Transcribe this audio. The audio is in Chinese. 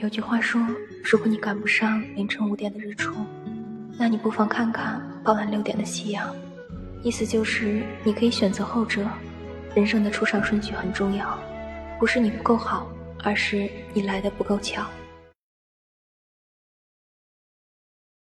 有句话说如果你赶不上凌晨五点的日出那你不妨看看傍晚六点的夕阳。意思就是你可以选择后者人生的出场顺序很重要不是你不够好而是你来的不够巧。